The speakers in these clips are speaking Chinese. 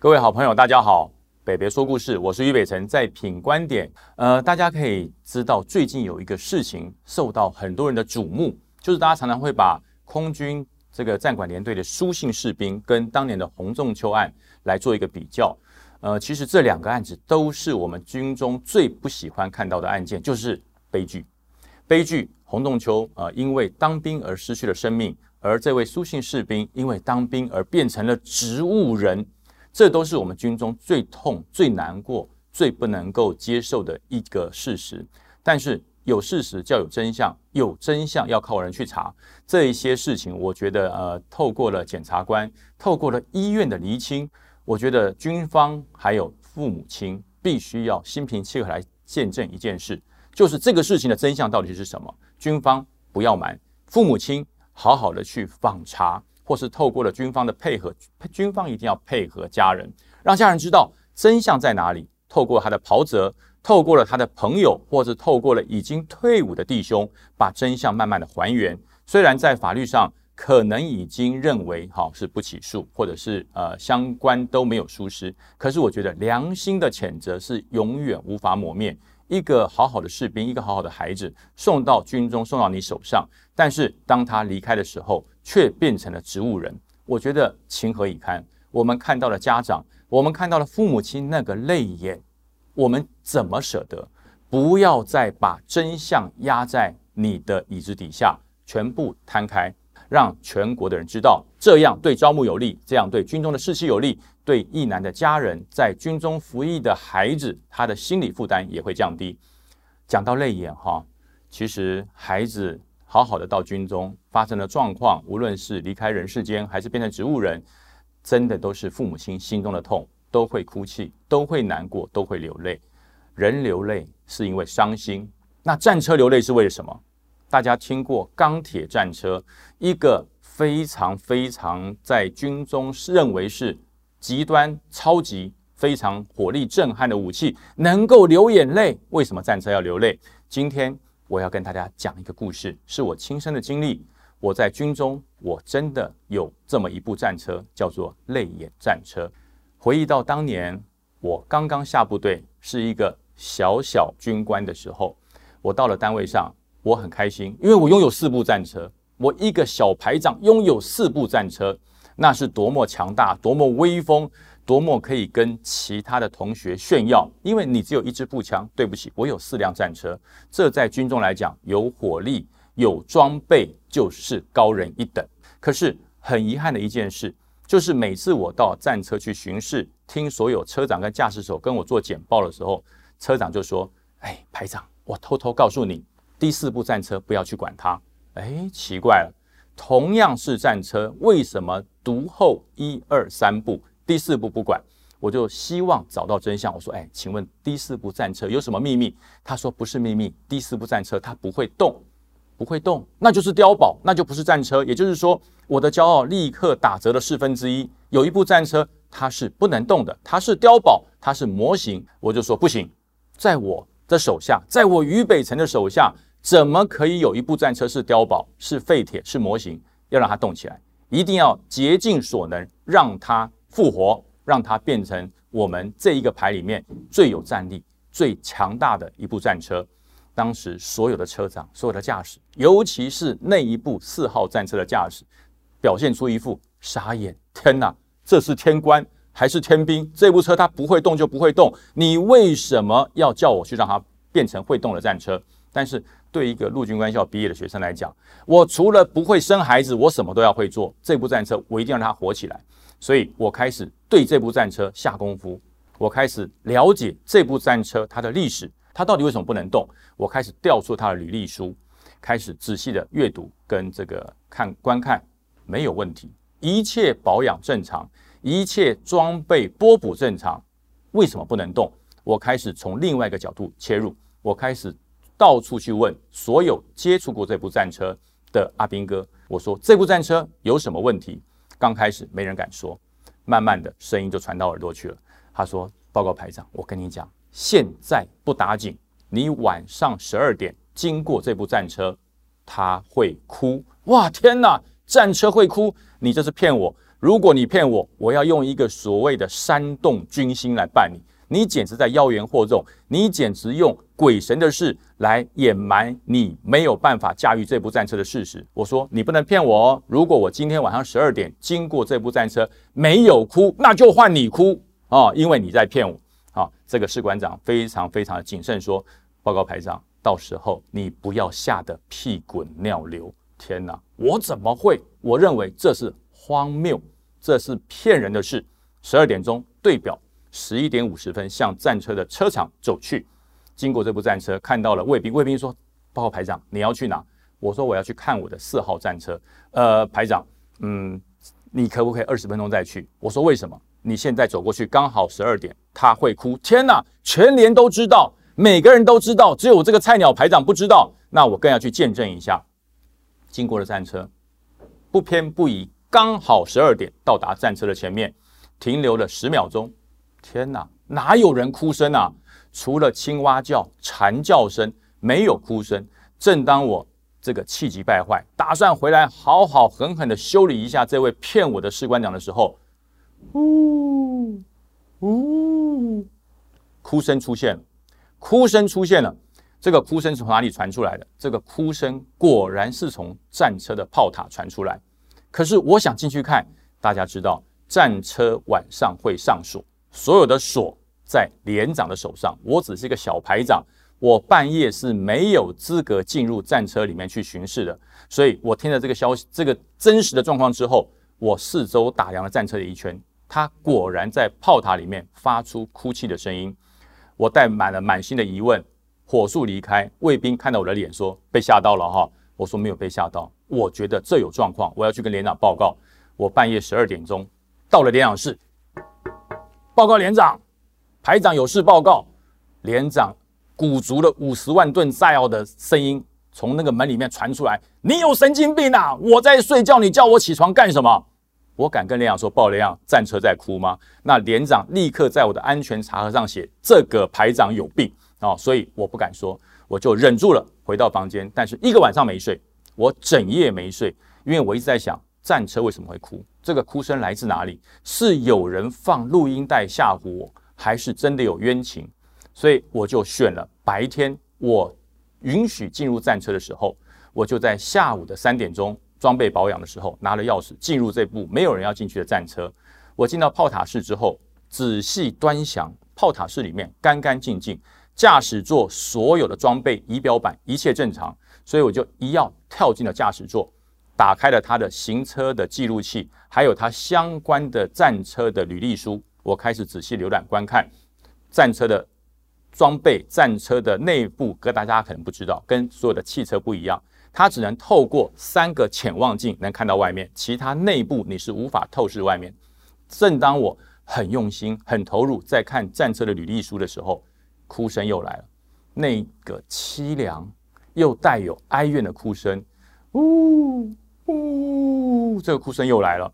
各位好朋友，大家好，北北说故事，我是于北辰，在品观点。呃，大家可以知道，最近有一个事情受到很多人的瞩目，就是大家常常会把空军这个战管连队的书信士兵跟当年的洪仲秋案来做一个比较。呃，其实这两个案子都是我们军中最不喜欢看到的案件，就是悲剧。悲剧，洪仲秋啊，因为当兵而失去了生命，而这位书信士兵因为当兵而变成了植物人。这都是我们军中最痛、最难过、最不能够接受的一个事实。但是有事实就要有真相，有真相要靠人去查。这一些事情，我觉得呃，透过了检察官，透过了医院的厘清，我觉得军方还有父母亲必须要心平气和来见证一件事，就是这个事情的真相到底是什么。军方不要瞒，父母亲好好的去访查。或是透过了军方的配合，军方一定要配合家人，让家人知道真相在哪里。透过他的袍泽，透过了他的朋友，或是透过了已经退伍的弟兄，把真相慢慢的还原。虽然在法律上可能已经认为哈是不起诉，或者是呃相关都没有疏失，可是我觉得良心的谴责是永远无法抹灭。一个好好的士兵，一个好好的孩子送到军中，送到你手上，但是当他离开的时候，却变成了植物人。我觉得情何以堪？我们看到了家长，我们看到了父母亲那个泪眼，我们怎么舍得？不要再把真相压在你的椅子底下，全部摊开。让全国的人知道，这样对招募有利，这样对军中的士气有利，对义男的家人在军中服役的孩子，他的心理负担也会降低。讲到泪眼哈，其实孩子好好的到军中发生的状况，无论是离开人世间，还是变成植物人，真的都是父母亲心中的痛，都会哭泣，都会难过，都会流泪。人流泪是因为伤心，那战车流泪是为了什么？大家听过钢铁战车，一个非常非常在军中认为是极端超级非常火力震撼的武器，能够流眼泪。为什么战车要流泪？今天我要跟大家讲一个故事，是我亲身的经历。我在军中，我真的有这么一部战车，叫做泪眼战车。回忆到当年我刚刚下部队，是一个小小军官的时候，我到了单位上。我很开心，因为我拥有四部战车。我一个小排长拥有四部战车，那是多么强大、多么威风、多么可以跟其他的同学炫耀。因为你只有一支步枪，对不起，我有四辆战车。这在军中来讲，有火力、有装备，就是高人一等。可是很遗憾的一件事，就是每次我到战车去巡视，听所有车长跟驾驶手跟我做简报的时候，车长就说：“哎，排长，我偷偷告诉你。”第四部战车不要去管它，哎，奇怪了，同样是战车，为什么独后一二三部，第四步不管？我就希望找到真相。我说，哎，请问第四部战车有什么秘密？他说不是秘密，第四部战车它不会动，不会动，那就是碉堡，那就不是战车。也就是说，我的骄傲立刻打折了四分之一。有一部战车它是不能动的，它是碉堡，它是模型。我就说不行，在我的手下，在我俞北辰的手下。怎么可以有一部战车是碉堡、是废铁、是模型？要让它动起来，一定要竭尽所能让它复活，让它变成我们这一个排里面最有战力、最强大的一部战车。当时所有的车长、所有的驾驶，尤其是那一部四号战车的驾驶，表现出一副傻眼：天哪，这是天官还是天兵？这部车它不会动就不会动，你为什么要叫我去让它变成会动的战车？但是。对一个陆军官校毕业的学生来讲，我除了不会生孩子，我什么都要会做。这部战车，我一定要让它火起来。所以我开始对这部战车下功夫，我开始了解这部战车它的历史，它到底为什么不能动。我开始调出它的履历书，开始仔细的阅读跟这个看观看，没有问题，一切保养正常，一切装备波补正常，为什么不能动？我开始从另外一个角度切入，我开始。到处去问所有接触过这部战车的阿兵哥，我说这部战车有什么问题？刚开始没人敢说，慢慢的声音就传到耳朵去了。他说：“报告排长，我跟你讲，现在不打紧，你晚上十二点经过这部战车，他会哭。哇，天哪，战车会哭？你这是骗我！如果你骗我，我要用一个所谓的煽动军心来办你。你简直在妖言惑众，你简直用鬼神的事来掩埋你没有办法驾驭这部战车的事实。我说你不能骗我哦！如果我今天晚上十二点经过这部战车没有哭，那就换你哭啊！因为你在骗我。好，这个士官长非常非常的谨慎说：“报告排长，到时候你不要吓得屁滚尿流。”天哪，我怎么会？我认为这是荒谬，这是骗人的事。十二点钟对表。十一点五十分，向战车的车场走去。经过这部战车，看到了卫兵。卫兵说：“报告排长，你要去哪？”我说：“我要去看我的四号战车。”呃，排长，嗯，你可不可以二十分钟再去？我说：“为什么？你现在走过去刚好十二点，他会哭。天哪，全连都知道，每个人都知道，只有我这个菜鸟排长不知道。那我更要去见证一下。经过了战车，不偏不倚，刚好十二点到达战车的前面，停留了十秒钟。天哪，哪有人哭声啊？除了青蛙叫、蝉叫声，没有哭声。正当我这个气急败坏，打算回来好好狠狠的修理一下这位骗我的士官长的时候，呜呜，哭声出现了，哭声出现了。这个哭声从哪里传出来的？这个哭声果然是从战车的炮塔传出来。可是我想进去看，大家知道战车晚上会上锁。所有的锁在连长的手上，我只是一个小排长，我半夜是没有资格进入战车里面去巡视的。所以我听了这个消息，这个真实的状况之后，我四周打量了战车的一圈，他果然在炮塔里面发出哭泣的声音。我带满了满心的疑问，火速离开。卫兵看到我的脸说：“被吓到了哈。”我说：“没有被吓到，我觉得这有状况，我要去跟连长报告。”我半夜十二点钟到了连长室。报告连长，排长有事报告。连长鼓足了五十万吨炸药的声音从那个门里面传出来：“你有神经病啊！我在睡觉，你叫我起床干什么？”我敢跟连长说：“报连长，战车在哭吗？”那连长立刻在我的安全查核上写：“这个排长有病啊！”所以我不敢说，我就忍住了，回到房间。但是一个晚上没睡，我整夜没睡，因为我一直在想。战车为什么会哭？这个哭声来自哪里？是有人放录音带吓唬我，还是真的有冤情？所以我就选了白天，我允许进入战车的时候，我就在下午的三点钟装备保养的时候，拿了钥匙进入这部没有人要进去的战车。我进到炮塔室之后，仔细端详炮塔室里面干干净净，驾驶座所有的装备、仪表板一切正常，所以我就一要跳进了驾驶座。打开了他的行车的记录器，还有他相关的战车的履历书。我开始仔细浏览观看战车的装备，战车的内部，跟大家可能不知道，跟所有的汽车不一样，它只能透过三个潜望镜能看到外面，其他内部你是无法透视外面。正当我很用心、很投入在看战车的履历书的时候，哭声又来了，那个凄凉又带有哀怨的哭声，呜。呜，这个哭声又来了。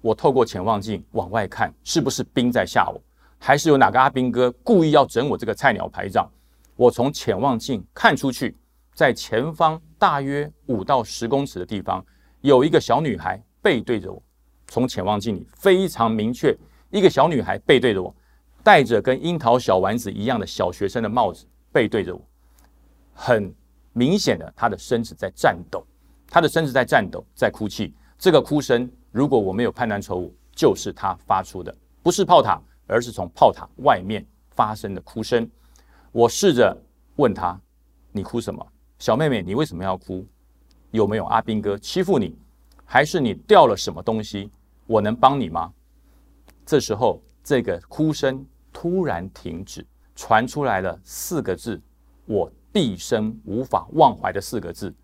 我透过潜望镜往外看，是不是兵在吓我，还是有哪个阿兵哥故意要整我这个菜鸟排长？我从潜望镜看出去，在前方大约五到十公尺的地方，有一个小女孩背对着我。从潜望镜里非常明确，一个小女孩背对着我，戴着跟樱桃小丸子一样的小学生的帽子，背对着我，很明显的，她的身子在颤抖。他的身子在颤抖，在哭泣。这个哭声，如果我没有判断错误，就是他发出的，不是炮塔，而是从炮塔外面发生的哭声。我试着问他：“你哭什么，小妹妹？你为什么要哭？有没有阿兵哥欺负你，还是你掉了什么东西？我能帮你吗？”这时候，这个哭声突然停止，传出来了四个字：我毕生无法忘怀的四个字。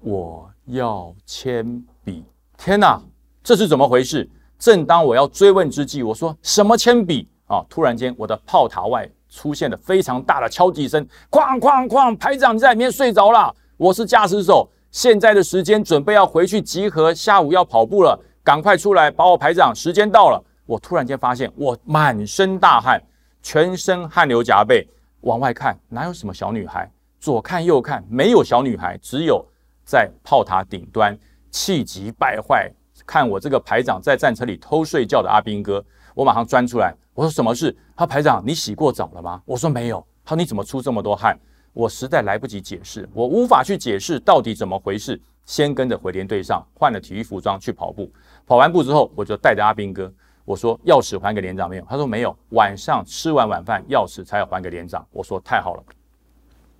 我要铅笔！天哪，这是怎么回事？正当我要追问之际，我说什么铅笔啊？突然间，我的炮塔外出现了非常大的敲击声，哐哐哐！排长在里面睡着了。我是驾驶手，现在的时间准备要回去集合，下午要跑步了，赶快出来把我排长，时间到了。我突然间发现，我满身大汗，全身汗流浃背，往外看哪有什么小女孩？左看右看，没有小女孩，只有。在炮塔顶端，气急败坏，看我这个排长在战车里偷睡觉的阿兵哥，我马上钻出来，我说什么事？他排长，你洗过澡了吗？我说没有。他说你怎么出这么多汗？我实在来不及解释，我无法去解释到底怎么回事。先跟着回连队上换了体育服装去跑步，跑完步之后，我就带着阿兵哥，我说钥匙还给连长没有？他说没有，晚上吃完晚饭钥匙才要还给连长。我说太好了，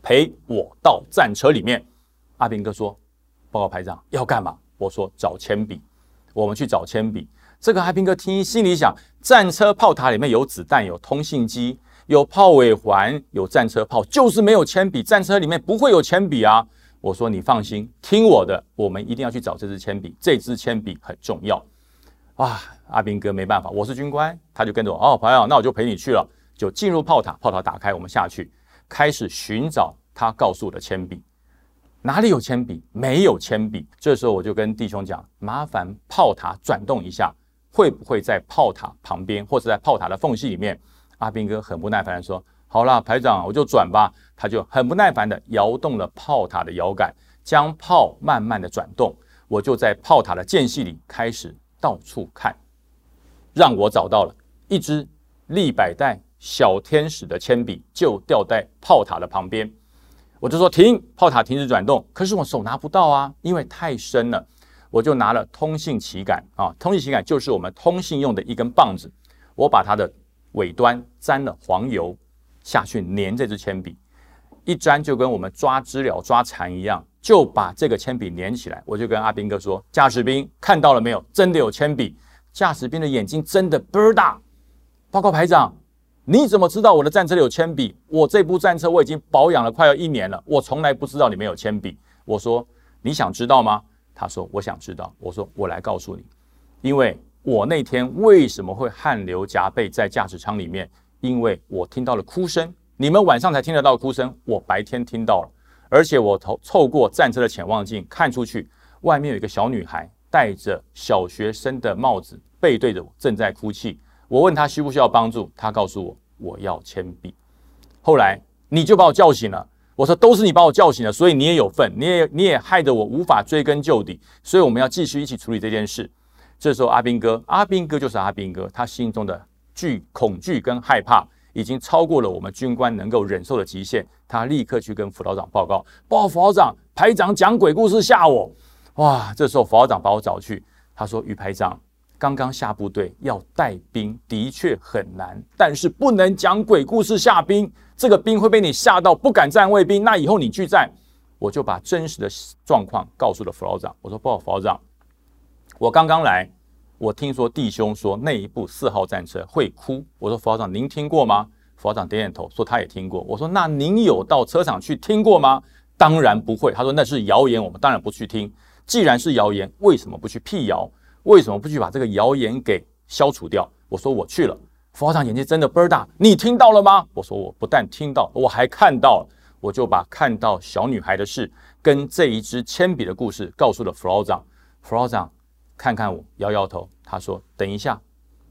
陪我到战车里面。阿兵哥说报告排长要干嘛？我说找铅笔，我们去找铅笔。这个阿兵哥听心里想，战车炮塔里面有子弹，有通信机，有炮尾环，有战车炮，就是没有铅笔。战车里面不会有铅笔啊。我说你放心，听我的，我们一定要去找这支铅笔，这支铅笔很重要。哇，阿兵哥没办法，我是军官，他就跟着我。哦，朋友，那我就陪你去了，就进入炮塔，炮塔打开，我们下去开始寻找他告诉我的铅笔。哪里有铅笔？没有铅笔。这时候我就跟弟兄讲，麻烦炮塔转动一下，会不会在炮塔旁边，或者在炮塔的缝隙里面？阿兵哥很不耐烦地说。好了，排长，我就转吧。他就很不耐烦地摇动了炮塔的摇杆，将炮慢慢地转动。我就在炮塔的间隙里开始到处看，让我找到了一支立百代小天使的铅笔，就掉在炮塔的旁边。我就说停，炮塔停止转动。可是我手拿不到啊，因为太深了。我就拿了通信旗杆啊，通信旗杆就是我们通信用的一根棒子，我把它的尾端沾了黄油。下去粘这支铅笔，一粘就跟我们抓知了、抓蝉一样，就把这个铅笔粘起来。我就跟阿兵哥说：“驾驶兵看到了没有？真的有铅笔。”驾驶兵的眼睛真的倍儿大。报告排长，你怎么知道我的战车里有铅笔？我这部战车我已经保养了快要一年了，我从来不知道里面有铅笔。我说：“你想知道吗？”他说：“我想知道。”我说：“我来告诉你，因为我那天为什么会汗流浃背在驾驶舱里面？”因为我听到了哭声，你们晚上才听得到哭声，我白天听到了，而且我透透过战车的潜望镜看出去，外面有一个小女孩戴着小学生的帽子，背对着我正在哭泣。我问他需不需要帮助，他告诉我我要铅笔。后来你就把我叫醒了，我说都是你把我叫醒了，所以你也有份，你也你也害得我无法追根究底，所以我们要继续一起处理这件事。这时候阿兵哥，阿兵哥就是阿兵哥，他心中的。惧恐惧跟害怕已经超过了我们军官能够忍受的极限，他立刻去跟辅导长报告：“报告辅导长，排长讲鬼故事吓我。”哇！这时候辅导长把我找去，他说：“于排长，刚刚下部队要带兵的确很难，但是不能讲鬼故事吓兵，这个兵会被你吓到不敢站卫兵，那以后你去站。”我就把真实的状况告诉了辅导长，我说：“报告辅导长，我刚刚来。”我听说弟兄说那一部四号战车会哭。我说副校长，您听过吗？副校长点点头，说他也听过。我说那您有到车场去听过吗？当然不会。他说那是谣言，我们当然不去听。既然是谣言，为什么不去辟谣？为什么不去把这个谣言给消除掉？我说我去了。副校长眼睛真的倍儿大，你听到了吗？我说我不但听到，我还看到了。我就把看到小女孩的事跟这一支铅笔的故事告诉了副校长。副校长。看看我，摇摇头。他说：“等一下，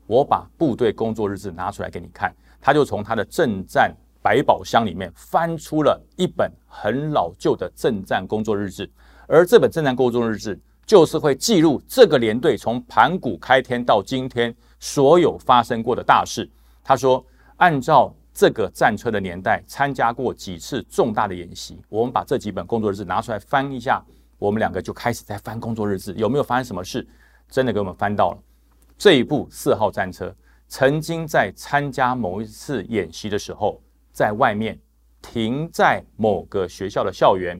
我把部队工作日志拿出来给你看。”他就从他的正战百宝箱里面翻出了一本很老旧的正战工作日志，而这本正战工作日志就是会记录这个连队从盘古开天到今天所有发生过的大事。他说：“按照这个战车的年代，参加过几次重大的演习。我们把这几本工作日志拿出来翻一下。”我们两个就开始在翻工作日志，有没有发生什么事？真的给我们翻到了这一部四号战车，曾经在参加某一次演习的时候，在外面停在某个学校的校园，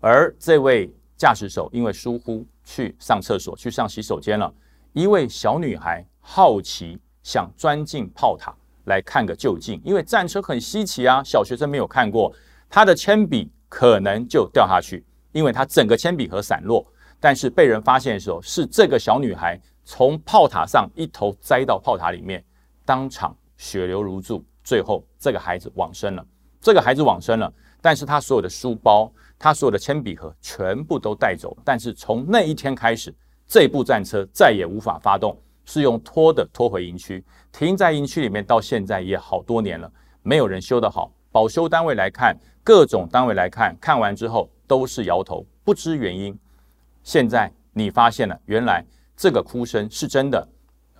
而这位驾驶手因为疏忽去上厕所、去上洗手间了。一位小女孩好奇想钻进炮塔来看个究竟，因为战车很稀奇啊，小学生没有看过，她的铅笔可能就掉下去。因为她整个铅笔盒散落，但是被人发现的时候，是这个小女孩从炮塔上一头栽到炮塔里面，当场血流如注，最后这个孩子往生了。这个孩子往生了，但是他所有的书包、他所有的铅笔盒全部都带走。但是从那一天开始，这部战车再也无法发动，是用拖的拖回营区，停在营区里面，到现在也好多年了，没有人修得好。保修单位来看，各种单位来看，看完之后。都是摇头，不知原因。现在你发现了，原来这个哭声是真的。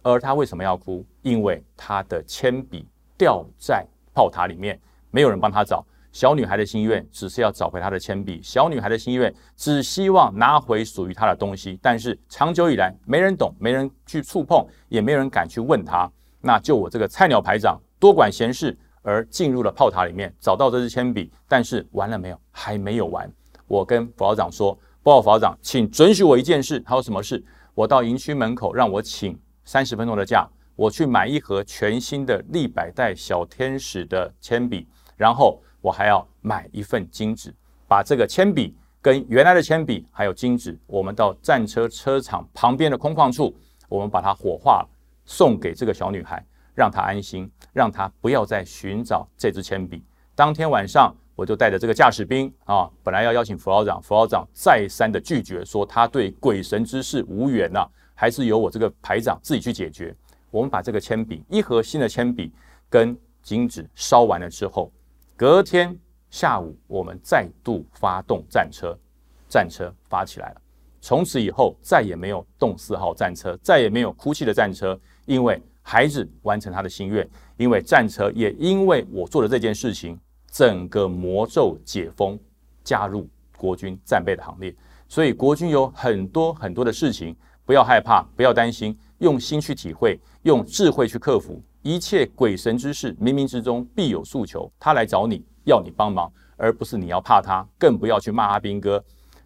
而他为什么要哭？因为他的铅笔掉在炮塔里面，没有人帮他找。小女孩的心愿只是要找回她的铅笔，小女孩的心愿只希望拿回属于她的东西。但是长久以来，没人懂，没人去触碰，也没有人敢去问她。那就我这个菜鸟排长多管闲事，而进入了炮塔里面，找到这支铅笔。但是完了没有？还没有完。我跟副校长说：“报告副校长，请准许我一件事。”他说：“什么事？”我到营区门口，让我请三十分钟的假，我去买一盒全新的立百代小天使的铅笔，然后。我还要买一份金纸，把这个铅笔跟原来的铅笔还有金纸，我们到战车车厂旁边的空旷处，我们把它火化，送给这个小女孩，让她安心，让她不要再寻找这支铅笔。当天晚上，我就带着这个驾驶兵啊，本来要邀请副老长，副老长再三的拒绝，说他对鬼神之事无缘呐，还是由我这个排长自己去解决。我们把这个铅笔一盒新的铅笔跟金纸烧完了之后。隔天下午，我们再度发动战车，战车发起来了。从此以后，再也没有动四号战车，再也没有哭泣的战车，因为孩子完成他的心愿，因为战车也因为我做的这件事情，整个魔咒解封，加入国军战备的行列。所以国军有很多很多的事情，不要害怕，不要担心，用心去体会，用智慧去克服。一切鬼神之事，冥冥之中必有诉求。他来找你要你帮忙，而不是你要怕他。更不要去骂阿兵哥，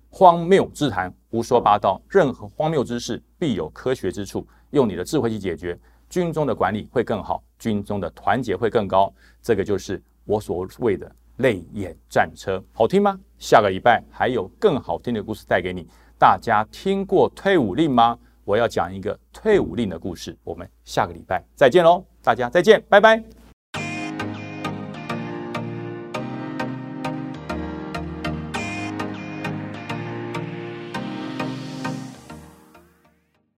荒谬之谈，胡说八道。任何荒谬之事，必有科学之处。用你的智慧去解决，军中的管理会更好，军中的团结会更高。这个就是我所谓的泪眼战车，好听吗？下个礼拜还有更好听的故事带给你。大家听过退伍令吗？我要讲一个退伍令的故事。我们下个礼拜再见喽。大家再见，拜拜。